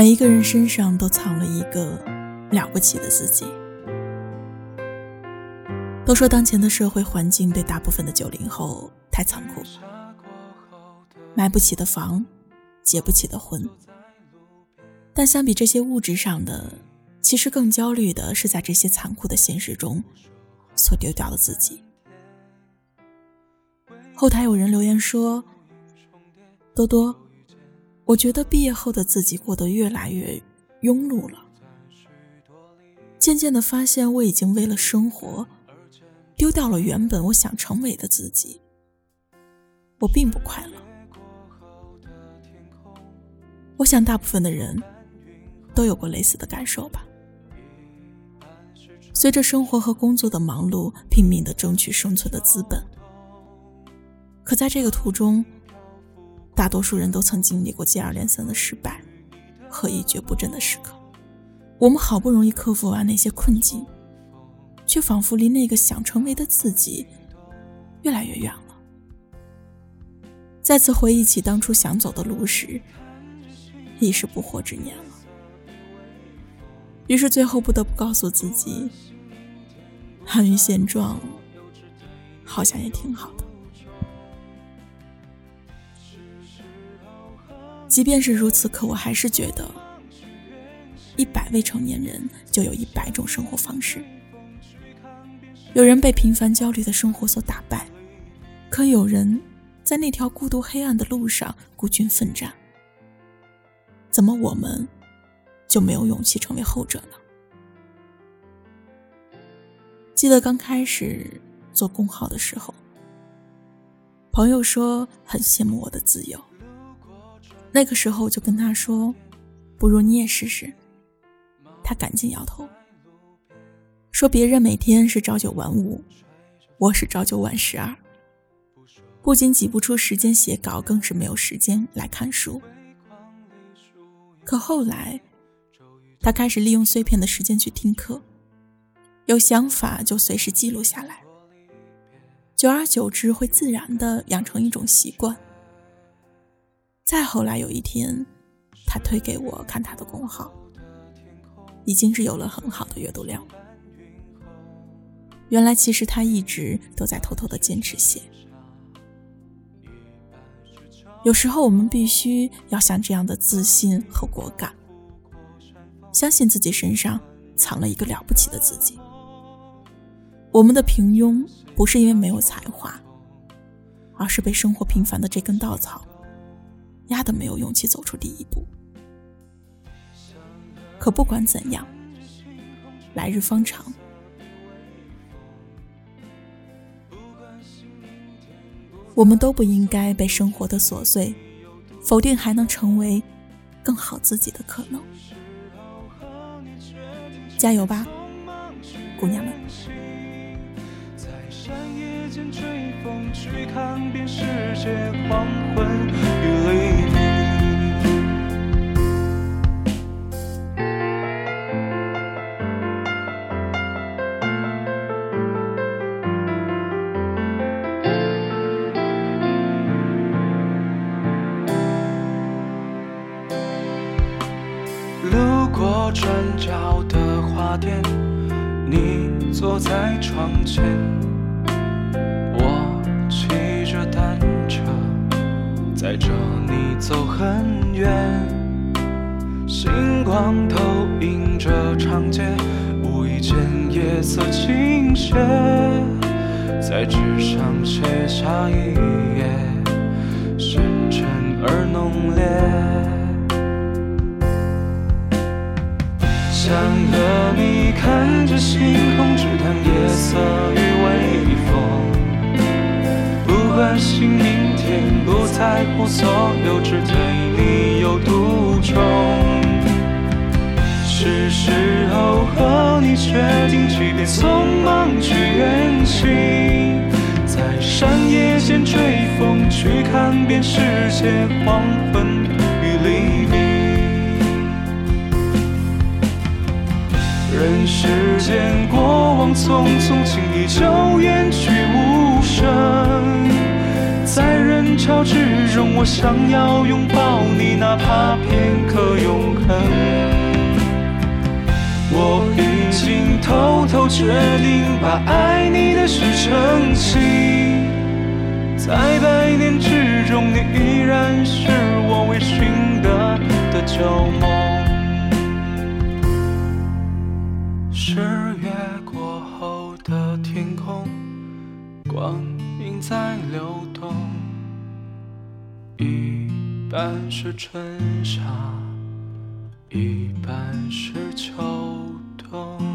每一个人身上都藏了一个了不起的自己。都说当前的社会环境对大部分的九零后太残酷，买不起的房，结不起的婚。但相比这些物质上的，其实更焦虑的是在这些残酷的现实中所丢掉的自己。后台有人留言说：“多多，我觉得毕业后的自己过得越来越庸碌了，渐渐的发现我已经为了生活丢掉了原本我想成为的自己，我并不快乐。我想大部分的人都有过类似的感受吧。随着生活和工作的忙碌，拼命的争取生存的资本。”可在这个途中，大多数人都曾经历过接二连三的失败和一蹶不振的时刻。我们好不容易克服完那些困境，却仿佛离那个想成为的自己越来越远了。再次回忆起当初想走的路时，已是不惑之年了。于是最后不得不告诉自己，安于现状，好像也挺好。即便是如此，可我还是觉得，一百未成年人就有一百种生活方式。有人被平凡焦虑的生活所打败，可有人在那条孤独黑暗的路上孤军奋战。怎么我们就没有勇气成为后者呢？记得刚开始做公号的时候，朋友说很羡慕我的自由。那个时候就跟他说：“不如你也试试。”他赶紧摇头，说：“别人每天是朝九晚五，我是朝九晚十二，不仅挤不出时间写稿，更是没有时间来看书。”可后来，他开始利用碎片的时间去听课，有想法就随时记录下来，久而久之会自然的养成一种习惯。再后来有一天，他推给我看他的公号，已经是有了很好的阅读量。原来其实他一直都在偷偷的坚持写。有时候我们必须要像这样的自信和果敢，相信自己身上藏了一个了不起的自己。我们的平庸不是因为没有才华，而是被生活平凡的这根稻草。压得没有勇气走出第一步。可不管怎样，来日方长，我们都不应该被生活的琐碎否定还能成为更好自己的可能。加油吧，姑娘们！路转角的花店，你坐在窗前，我骑着单车载着你走很远。星光投影着长街，无意间夜色倾斜，在纸上写下一页着星空，只谈夜色与微风。不关心明天，不在乎所有，只对你有独钟。是时候和你时间，过往匆匆，轻易就远去无声。在人潮之中，我想要拥抱你，哪怕片刻永恒。我已经偷偷决定，把爱你的事澄清。在百年之中，你依然是我微醺的的旧梦。十月过后的天空，光影在流动，一半是春夏，一半是秋冬。